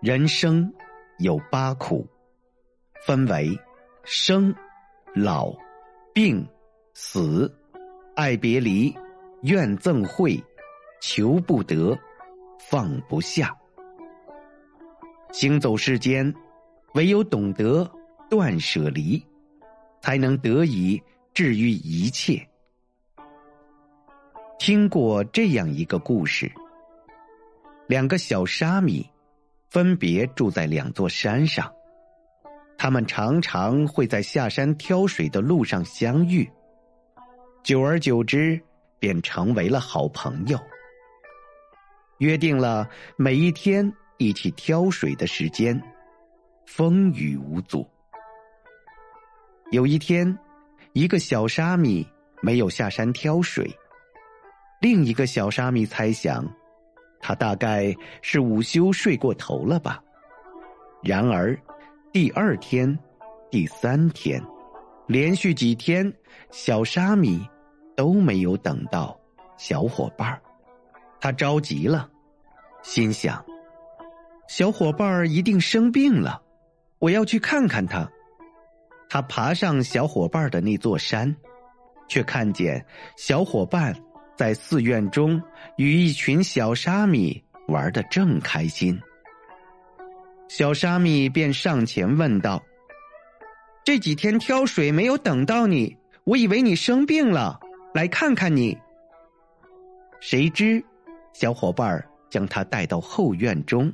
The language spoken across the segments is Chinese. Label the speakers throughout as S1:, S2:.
S1: 人生有八苦，分为生、老、病、死、爱别离、怨憎会、求不得、放不下。行走世间，唯有懂得断舍离，才能得以治愈一切。听过这样一个故事：两个小沙弥。分别住在两座山上，他们常常会在下山挑水的路上相遇，久而久之便成为了好朋友。约定了每一天一起挑水的时间，风雨无阻。有一天，一个小沙弥没有下山挑水，另一个小沙弥猜想。他大概是午休睡过头了吧。然而，第二天、第三天，连续几天，小沙弥都没有等到小伙伴儿他着急了，心想：小伙伴儿一定生病了，我要去看看他。他爬上小伙伴的那座山，却看见小伙伴。在寺院中，与一群小沙弥玩的正开心。小沙弥便上前问道：“这几天挑水没有等到你，我以为你生病了，来看看你。”谁知，小伙伴将他带到后院中，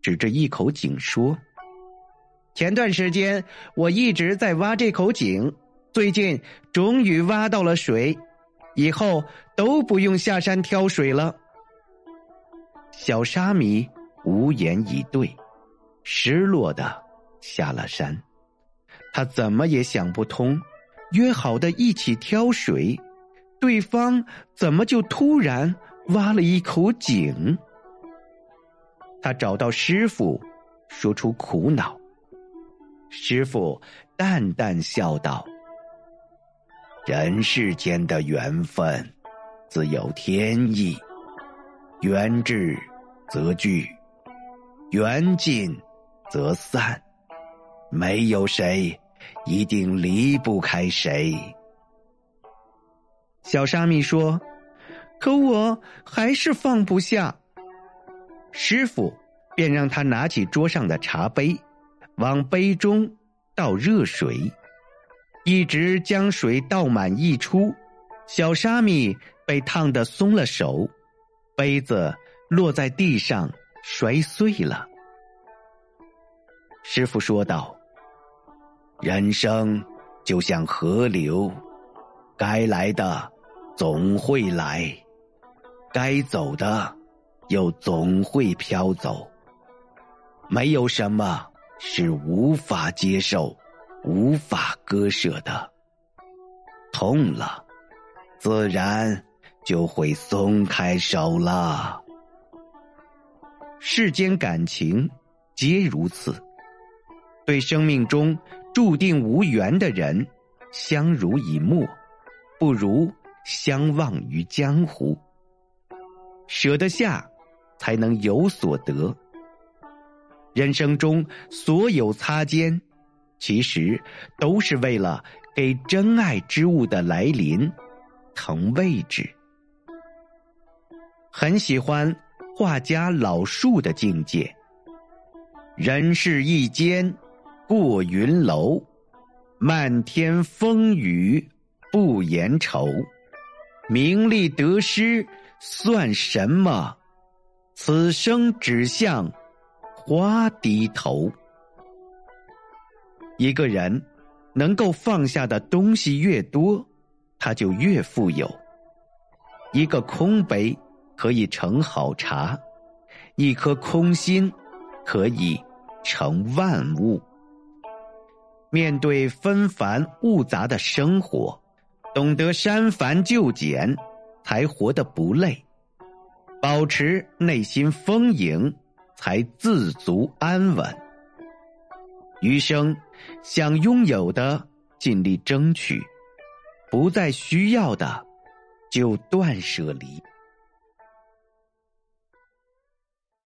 S1: 指着一口井说：“前段时间我一直在挖这口井，最近终于挖到了水。”以后都不用下山挑水了。小沙弥无言以对，失落的下了山。他怎么也想不通，约好的一起挑水，对方怎么就突然挖了一口井？他找到师傅，说出苦恼。师傅淡淡笑道。人世间的缘分，自有天意，缘至则聚，缘尽则散，没有谁一定离不开谁。小沙弥说：“可我还是放不下。”师傅便让他拿起桌上的茶杯，往杯中倒热水。一直将水倒满溢出，小沙弥被烫得松了手，杯子落在地上摔碎了。师傅说道：“人生就像河流，该来的总会来，该走的又总会飘走，没有什么是无法接受。”无法割舍的，痛了，自然就会松开手了。世间感情皆如此，对生命中注定无缘的人，相濡以沫，不如相忘于江湖。舍得下，才能有所得。人生中所有擦肩。其实都是为了给真爱之物的来临腾位置。很喜欢画家老树的境界。人世一间过云楼，漫天风雨不言愁。名利得失算什么？此生只向花低头。一个人能够放下的东西越多，他就越富有。一个空杯可以盛好茶，一颗空心可以成万物。面对纷繁复杂的生活，懂得删繁就简，才活得不累；保持内心丰盈，才自足安稳。余生，想拥有的尽力争取，不再需要的就断舍离。